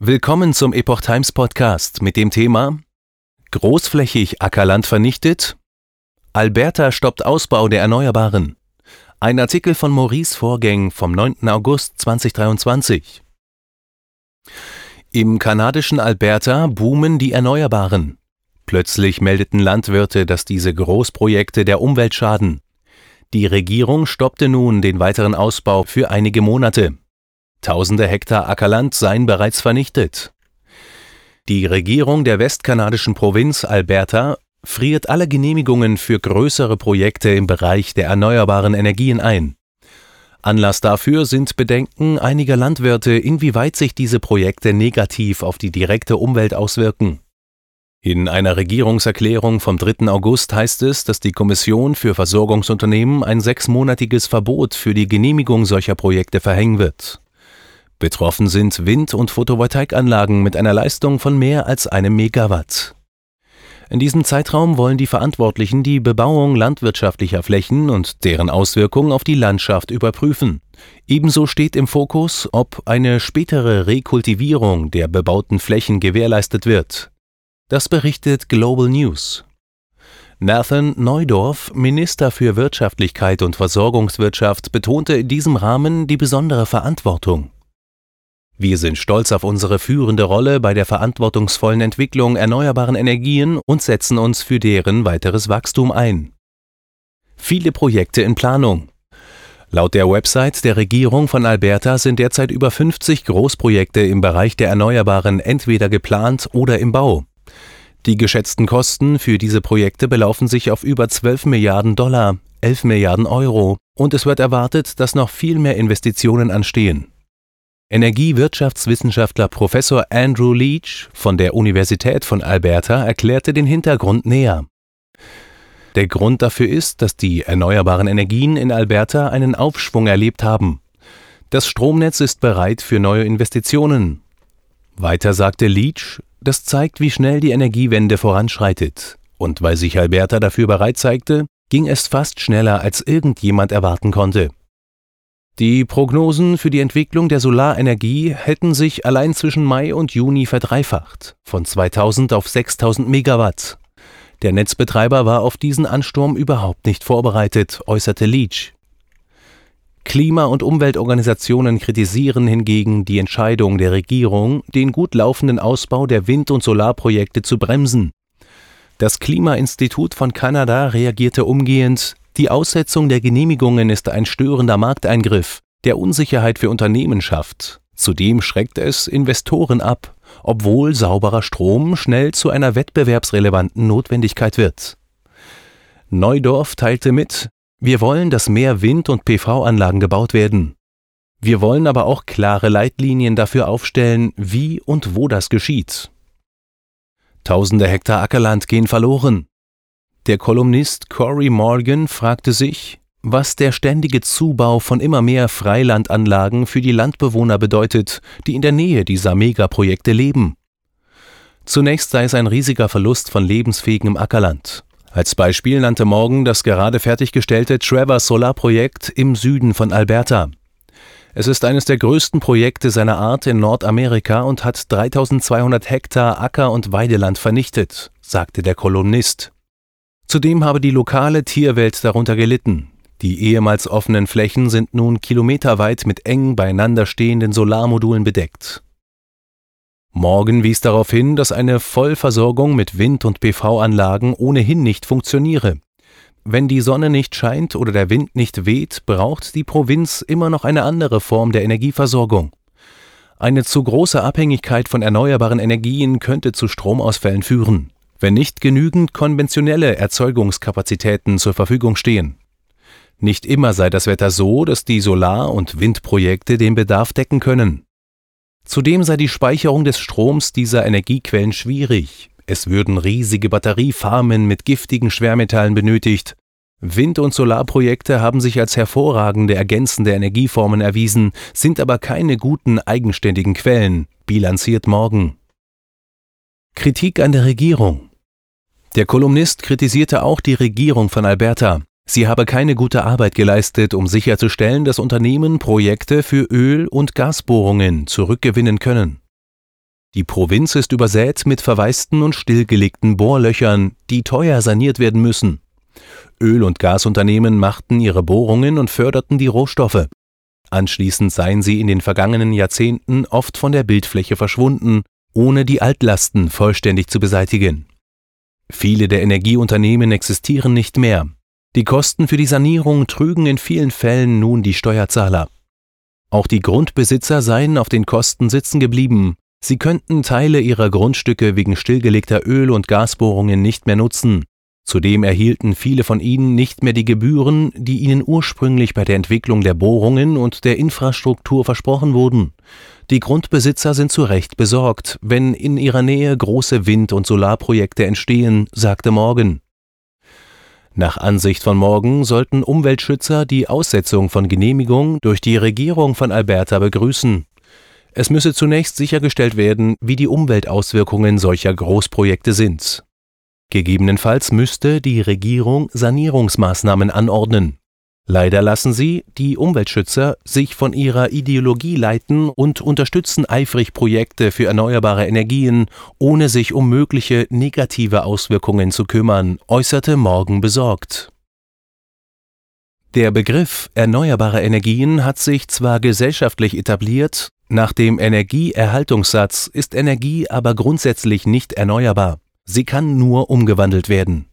Willkommen zum Epoch Times Podcast mit dem Thema Großflächig Ackerland vernichtet? Alberta stoppt Ausbau der Erneuerbaren. Ein Artikel von Maurice Vorgäng vom 9. August 2023. Im kanadischen Alberta boomen die Erneuerbaren. Plötzlich meldeten Landwirte, dass diese Großprojekte der Umwelt schaden. Die Regierung stoppte nun den weiteren Ausbau für einige Monate. Tausende Hektar Ackerland seien bereits vernichtet. Die Regierung der westkanadischen Provinz Alberta friert alle Genehmigungen für größere Projekte im Bereich der erneuerbaren Energien ein. Anlass dafür sind Bedenken einiger Landwirte, inwieweit sich diese Projekte negativ auf die direkte Umwelt auswirken. In einer Regierungserklärung vom 3. August heißt es, dass die Kommission für Versorgungsunternehmen ein sechsmonatiges Verbot für die Genehmigung solcher Projekte verhängen wird. Betroffen sind Wind- und Photovoltaikanlagen mit einer Leistung von mehr als einem Megawatt. In diesem Zeitraum wollen die Verantwortlichen die Bebauung landwirtschaftlicher Flächen und deren Auswirkungen auf die Landschaft überprüfen. Ebenso steht im Fokus, ob eine spätere Rekultivierung der bebauten Flächen gewährleistet wird. Das berichtet Global News. Nathan Neudorf, Minister für Wirtschaftlichkeit und Versorgungswirtschaft, betonte in diesem Rahmen die besondere Verantwortung. Wir sind stolz auf unsere führende Rolle bei der verantwortungsvollen Entwicklung erneuerbaren Energien und setzen uns für deren weiteres Wachstum ein. Viele Projekte in Planung. Laut der Website der Regierung von Alberta sind derzeit über 50 Großprojekte im Bereich der Erneuerbaren entweder geplant oder im Bau. Die geschätzten Kosten für diese Projekte belaufen sich auf über 12 Milliarden Dollar, 11 Milliarden Euro, und es wird erwartet, dass noch viel mehr Investitionen anstehen. Energiewirtschaftswissenschaftler Professor Andrew Leach von der Universität von Alberta erklärte den Hintergrund näher. Der Grund dafür ist, dass die erneuerbaren Energien in Alberta einen Aufschwung erlebt haben. Das Stromnetz ist bereit für neue Investitionen. Weiter sagte Leach, das zeigt, wie schnell die Energiewende voranschreitet. Und weil sich Alberta dafür bereit zeigte, ging es fast schneller, als irgendjemand erwarten konnte. Die Prognosen für die Entwicklung der Solarenergie hätten sich allein zwischen Mai und Juni verdreifacht, von 2000 auf 6000 Megawatt. Der Netzbetreiber war auf diesen Ansturm überhaupt nicht vorbereitet, äußerte Leach. Klima- und Umweltorganisationen kritisieren hingegen die Entscheidung der Regierung, den gut laufenden Ausbau der Wind- und Solarprojekte zu bremsen. Das Klimainstitut von Kanada reagierte umgehend, die Aussetzung der Genehmigungen ist ein störender Markteingriff, der Unsicherheit für Unternehmen schafft. Zudem schreckt es Investoren ab, obwohl sauberer Strom schnell zu einer wettbewerbsrelevanten Notwendigkeit wird. Neudorf teilte mit, wir wollen, dass mehr Wind- und PV-Anlagen gebaut werden. Wir wollen aber auch klare Leitlinien dafür aufstellen, wie und wo das geschieht. Tausende Hektar Ackerland gehen verloren. Der Kolumnist Cory Morgan fragte sich, was der ständige Zubau von immer mehr Freilandanlagen für die Landbewohner bedeutet, die in der Nähe dieser Megaprojekte leben. Zunächst sei es ein riesiger Verlust von lebensfähigem Ackerland. Als Beispiel nannte Morgan das gerade fertiggestellte Trevor Solar-Projekt im Süden von Alberta. Es ist eines der größten Projekte seiner Art in Nordamerika und hat 3200 Hektar Acker- und Weideland vernichtet, sagte der Kolumnist. Zudem habe die lokale Tierwelt darunter gelitten. Die ehemals offenen Flächen sind nun kilometerweit mit eng beieinander stehenden Solarmodulen bedeckt. Morgan wies darauf hin, dass eine Vollversorgung mit Wind- und PV-Anlagen ohnehin nicht funktioniere. Wenn die Sonne nicht scheint oder der Wind nicht weht, braucht die Provinz immer noch eine andere Form der Energieversorgung. Eine zu große Abhängigkeit von erneuerbaren Energien könnte zu Stromausfällen führen wenn nicht genügend konventionelle Erzeugungskapazitäten zur Verfügung stehen. Nicht immer sei das Wetter so, dass die Solar- und Windprojekte den Bedarf decken können. Zudem sei die Speicherung des Stroms dieser Energiequellen schwierig. Es würden riesige Batteriefarmen mit giftigen Schwermetallen benötigt. Wind- und Solarprojekte haben sich als hervorragende ergänzende Energieformen erwiesen, sind aber keine guten eigenständigen Quellen, bilanziert Morgen. Kritik an der Regierung der Kolumnist kritisierte auch die Regierung von Alberta. Sie habe keine gute Arbeit geleistet, um sicherzustellen, dass Unternehmen Projekte für Öl- und Gasbohrungen zurückgewinnen können. Die Provinz ist übersät mit verwaisten und stillgelegten Bohrlöchern, die teuer saniert werden müssen. Öl- und Gasunternehmen machten ihre Bohrungen und förderten die Rohstoffe. Anschließend seien sie in den vergangenen Jahrzehnten oft von der Bildfläche verschwunden, ohne die Altlasten vollständig zu beseitigen. Viele der Energieunternehmen existieren nicht mehr. Die Kosten für die Sanierung trügen in vielen Fällen nun die Steuerzahler. Auch die Grundbesitzer seien auf den Kosten sitzen geblieben. Sie könnten Teile ihrer Grundstücke wegen stillgelegter Öl- und Gasbohrungen nicht mehr nutzen. Zudem erhielten viele von ihnen nicht mehr die Gebühren, die ihnen ursprünglich bei der Entwicklung der Bohrungen und der Infrastruktur versprochen wurden. Die Grundbesitzer sind zu Recht besorgt, wenn in ihrer Nähe große Wind- und Solarprojekte entstehen, sagte Morgan. Nach Ansicht von Morgan sollten Umweltschützer die Aussetzung von Genehmigung durch die Regierung von Alberta begrüßen. Es müsse zunächst sichergestellt werden, wie die Umweltauswirkungen solcher Großprojekte sind. Gegebenenfalls müsste die Regierung Sanierungsmaßnahmen anordnen. Leider lassen sie, die Umweltschützer, sich von ihrer Ideologie leiten und unterstützen eifrig Projekte für erneuerbare Energien, ohne sich um mögliche negative Auswirkungen zu kümmern, äußerte Morgan besorgt. Der Begriff erneuerbare Energien hat sich zwar gesellschaftlich etabliert, nach dem Energieerhaltungssatz ist Energie aber grundsätzlich nicht erneuerbar. Sie kann nur umgewandelt werden